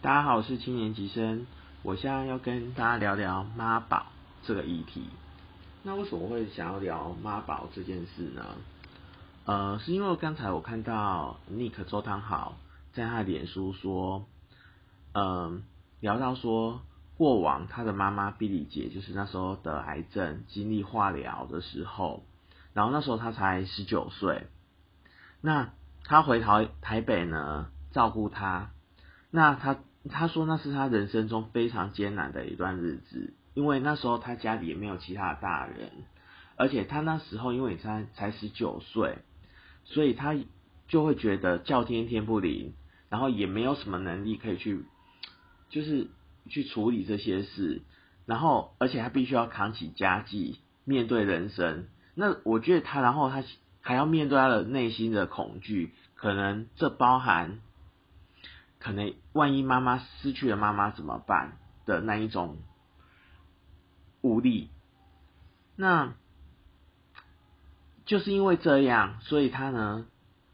大家好，我是青年级生，我现在要跟大家聊聊妈宝这个议题。那为什么会想要聊妈宝这件事呢？呃，是因为刚才我看到 Nick 周汤豪在他的脸书说，嗯，聊到说过往他的妈妈毕丽姐就是那时候得癌症，经历化疗的时候，然后那时候他才十九岁，那他回台台北呢照顾他，那他。他说那是他人生中非常艰难的一段日子，因为那时候他家里也没有其他大人，而且他那时候因为才才十九岁，所以他就会觉得叫天天不灵，然后也没有什么能力可以去，就是去处理这些事，然后而且他必须要扛起家计，面对人生。那我觉得他，然后他还要面对他的内心的恐惧，可能这包含。可能万一妈妈失去了妈妈怎么办的那一种无力，那就是因为这样，所以他呢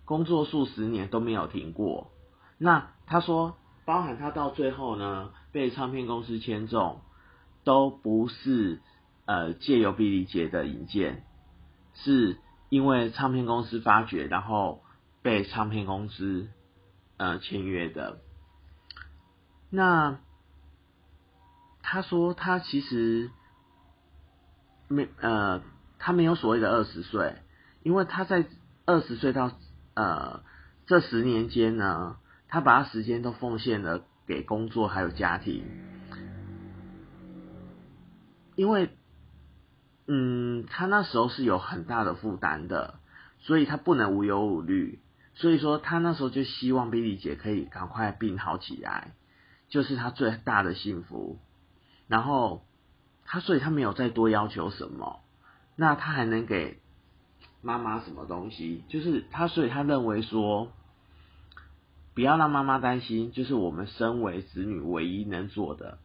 工作数十年都没有停过。那他说，包含他到最后呢被唱片公司签中，都不是呃借由毕利杰的引荐，是因为唱片公司发掘，然后被唱片公司。呃，签约的。那他说他其实没呃，他没有所谓的二十岁，因为他在二十岁到呃这十年间呢，他把他时间都奉献了给工作还有家庭，因为嗯，他那时候是有很大的负担的，所以他不能无忧无虑。所以说，他那时候就希望比利姐可以赶快病好起来，就是他最大的幸福。然后他，所以他没有再多要求什么。那他还能给妈妈什么东西？就是他，所以他认为说，不要让妈妈担心，就是我们身为子女唯一能做的。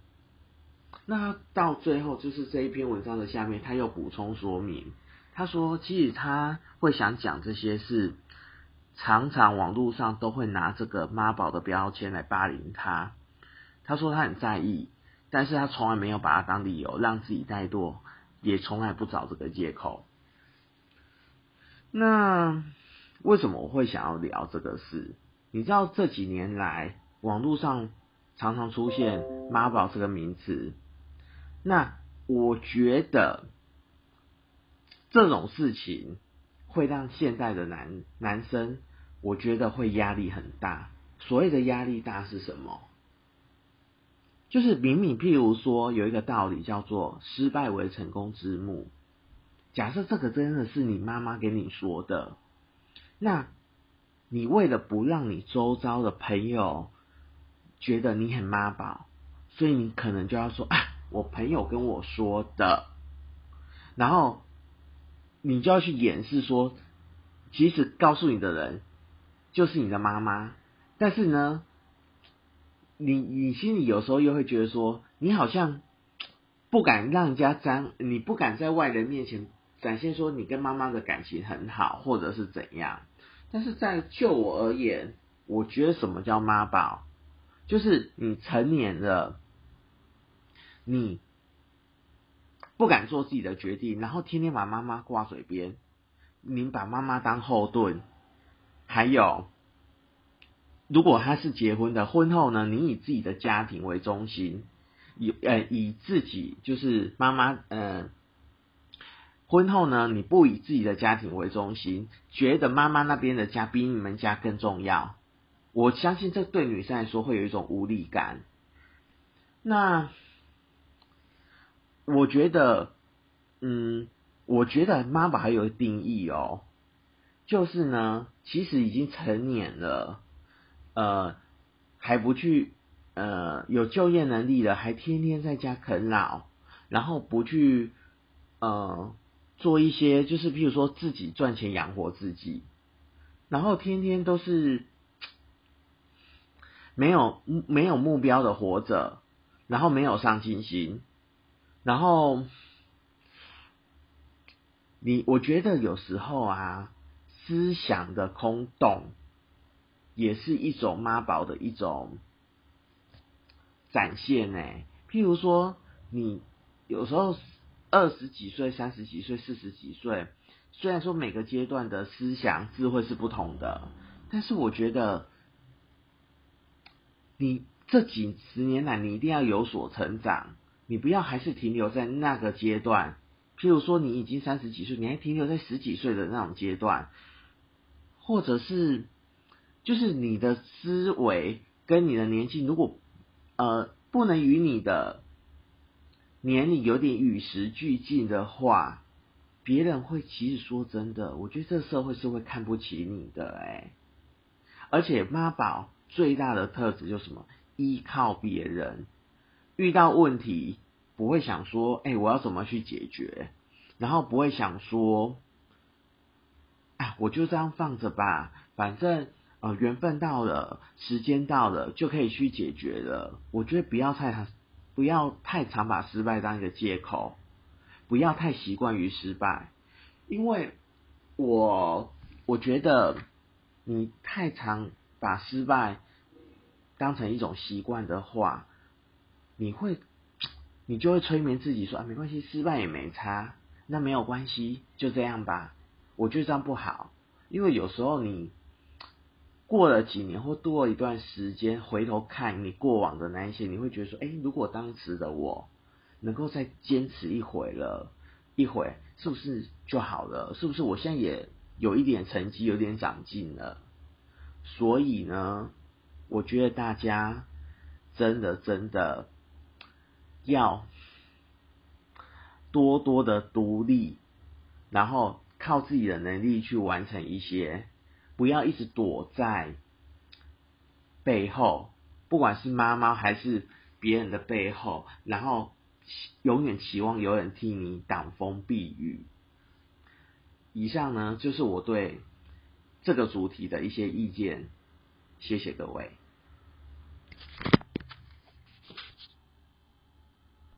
那到最后，就是这一篇文章的下面，他又补充说明，他说，其实他会想讲这些是。常常网络上都会拿这个妈宝的标签来霸凌他。他说他很在意，但是他从来没有把它当理由让自己怠惰，也从来不找这个借口。那为什么我会想要聊这个事？你知道这几年来网络上常常出现妈宝这个名词，那我觉得这种事情会让现在的男男生。我觉得会压力很大。所谓的压力大是什么？就是明明，譬如说有一个道理叫做“失败为成功之母”。假设这个真的是你妈妈给你说的，那你为了不让你周遭的朋友觉得你很妈宝，所以你可能就要说：“啊，我朋友跟我说的。”然后你就要去掩饰说，其实告诉你的人。就是你的妈妈，但是呢，你你心里有时候又会觉得说，你好像不敢让人家展，你不敢在外人面前展现说你跟妈妈的感情很好，或者是怎样。但是在就我而言，我觉得什么叫妈宝，就是你成年了，你不敢做自己的决定，然后天天把妈妈挂嘴边，你把妈妈当后盾。还有，如果他是结婚的，婚后呢，你以自己的家庭为中心，以呃以自己就是妈妈，嗯，婚后呢，你不以自己的家庭为中心，觉得妈妈那边的家比你们家更重要，我相信这对女生来说会有一种无力感。那我觉得，嗯，我觉得妈妈还有定义哦。就是呢，其实已经成年了，呃，还不去，呃，有就业能力了，还天天在家啃老，然后不去，呃，做一些，就是譬如说自己赚钱养活自己，然后天天都是没有没有目标的活着，然后没有上进心，然后你我觉得有时候啊。思想的空洞，也是一种妈宝的一种展现呢。譬如说，你有时候二十几岁、三十几岁、四十几岁，虽然说每个阶段的思想智慧是不同的，但是我觉得你这几十年来，你一定要有所成长，你不要还是停留在那个阶段。譬如说，你已经三十几岁，你还停留在十几岁的那种阶段，或者是就是你的思维跟你的年纪，如果呃不能与你的年龄有点与时俱进的话，别人会其实说真的，我觉得这社会是会看不起你的哎。而且妈宝最大的特质就是什么？依靠别人，遇到问题。不会想说，哎，我要怎么去解决？然后不会想说，我就这样放着吧，反正呃缘分到了，时间到了就可以去解决了。我觉得不要太不要太常把失败当一个借口，不要太习惯于失败，因为我我觉得你太常把失败当成一种习惯的话，你会。你就会催眠自己说啊，没关系，失败也没差，那没有关系，就这样吧。我觉得这样不好，因为有时候你过了几年或多了一段时间，回头看你过往的那一些，你会觉得说，哎，如果当时的我能够再坚持一回了，一回是不是就好了？是不是我现在也有一点成绩，有点长进了？所以呢，我觉得大家真的真的。要多多的独立，然后靠自己的能力去完成一些，不要一直躲在背后，不管是妈妈还是别人的背后，然后永远期望有人替你挡风避雨。以上呢，就是我对这个主题的一些意见，谢谢各位。